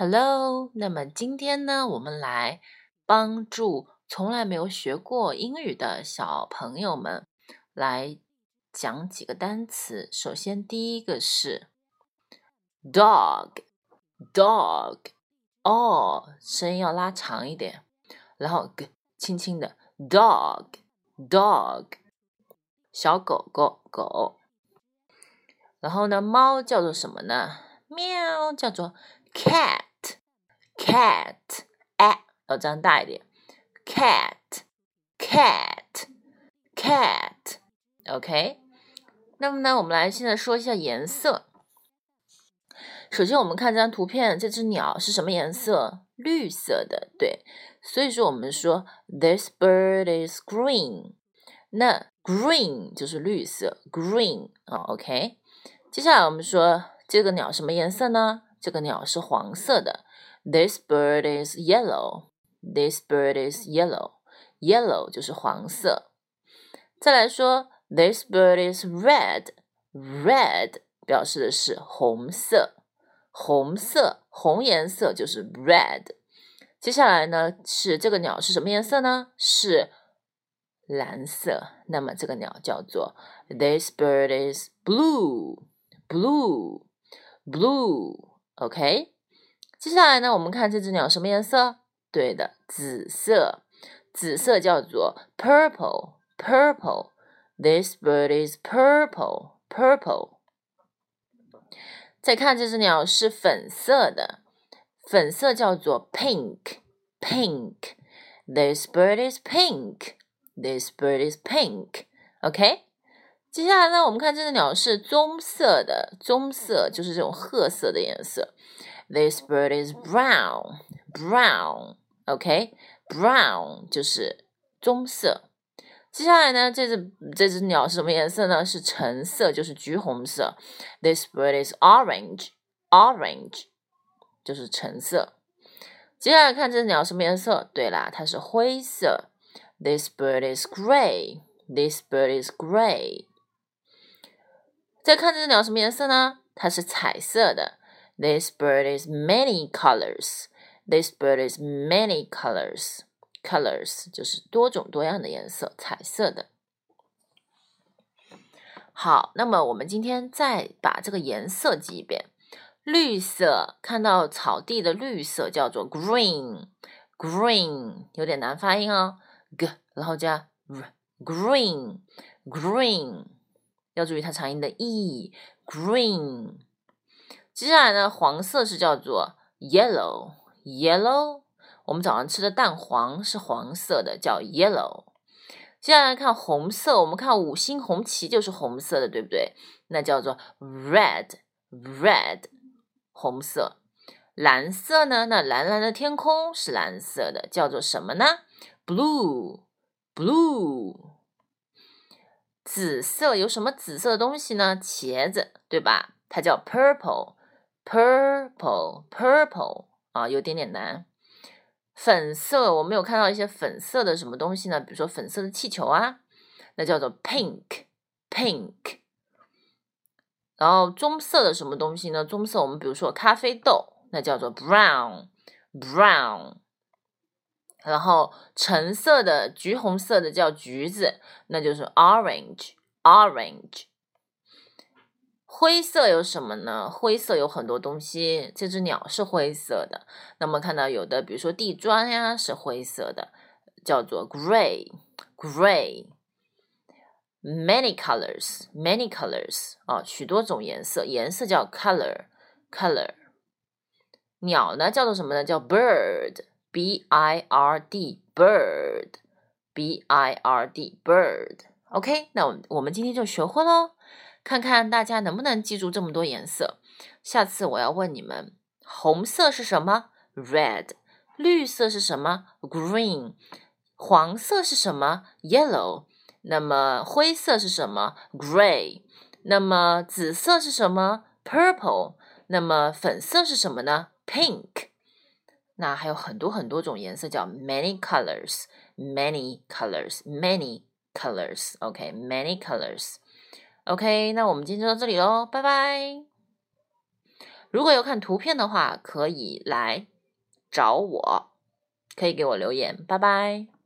Hello，那么今天呢，我们来帮助从来没有学过英语的小朋友们来讲几个单词。首先，第一个是 dog，dog，哦，声音要拉长一点，然后轻轻的 dog，dog，小狗狗狗。然后呢，猫叫做什么呢？喵，叫做 cat。cat，哎，要张大一点，cat，cat，cat，OK。那么呢，我们来现在说一下颜色。首先，我们看这张图片，这只鸟是什么颜色？绿色的，对。所以说，我们说 this bird is green。那 green 就是绿色，green 啊，OK。接下来我们说这个鸟什么颜色呢？这个鸟是黄色的。This bird is yellow. This bird is yellow. Yellow 就是黄色。再来说，This bird is red. Red 表示的是红色，红色，红颜色就是 red。接下来呢，是这个鸟是什么颜色呢？是蓝色。那么这个鸟叫做 This bird is blue. Blue. Blue. OK。 接下来呢，我们看这只鸟什么颜色？对的，紫色。紫色叫做 purple。purple。This bird is purple。purple。再看这只鸟是粉色的，粉色叫做 pink。pink。This bird is pink。This bird is pink。OK。接下来呢，我们看这只鸟是棕色的，棕色就是这种褐色的颜色。This bird is brown, brown. OK, brown 就是棕色。接下来呢，这只这只鸟是什么颜色呢？是橙色，就是橘红色。This bird is orange, orange 就是橙色。接下来看这只鸟什么颜色？对啦，它是灰色。This bird is gray, this bird is gray。再看这只鸟什么颜色呢？它是彩色的。 This bird is many colors. This bird is many colors. Colors 就是多种多样的颜色，彩色的。好，那么我们今天再把这个颜色记一遍。绿色，看到草地的绿色叫做 green，green 有点难发音哦，g 然后加 r，green，green 要注意它长音的 e，green。接下来呢，黄色是叫做 yellow，yellow。我们早上吃的蛋黄是黄色的，叫 yellow。接下来看红色，我们看五星红旗就是红色的，对不对？那叫做 red，red，红色。蓝色呢？那蓝蓝的天空是蓝色的，叫做什么呢？blue，blue。紫色有什么紫色的东西呢？茄子，对吧？它叫 purple。Purple, purple 啊，有点点难。粉色，我们有看到一些粉色的什么东西呢？比如说粉色的气球啊，那叫做 pink, pink。然后棕色的什么东西呢？棕色，我们比如说咖啡豆，那叫做 brown, brown。然后橙色的、橘红色的叫橘子，那就是 orange, orange。灰色有什么呢？灰色有很多东西。这只鸟是灰色的。那么看到有的，比如说地砖呀，是灰色的，叫做 gray，gray。Many colors, many colors 啊，许多种颜色，颜色叫 color，color。鸟呢，叫做什么呢？叫 bird，b i r d，bird，b i r d，bird。OK，那我我们今天就学会喽。看看大家能不能记住这么多颜色。下次我要问你们：红色是什么？Red。绿色是什么？Green。黄色是什么？Yellow。那么灰色是什么？Gray。那么紫色是什么？Purple。那么粉色是什么呢？Pink。那还有很多很多种颜色，叫 many colors。Many colors。Many colors。OK，many colors。OK，那我们今天就到这里喽，拜拜。如果有看图片的话，可以来找我，可以给我留言。拜拜。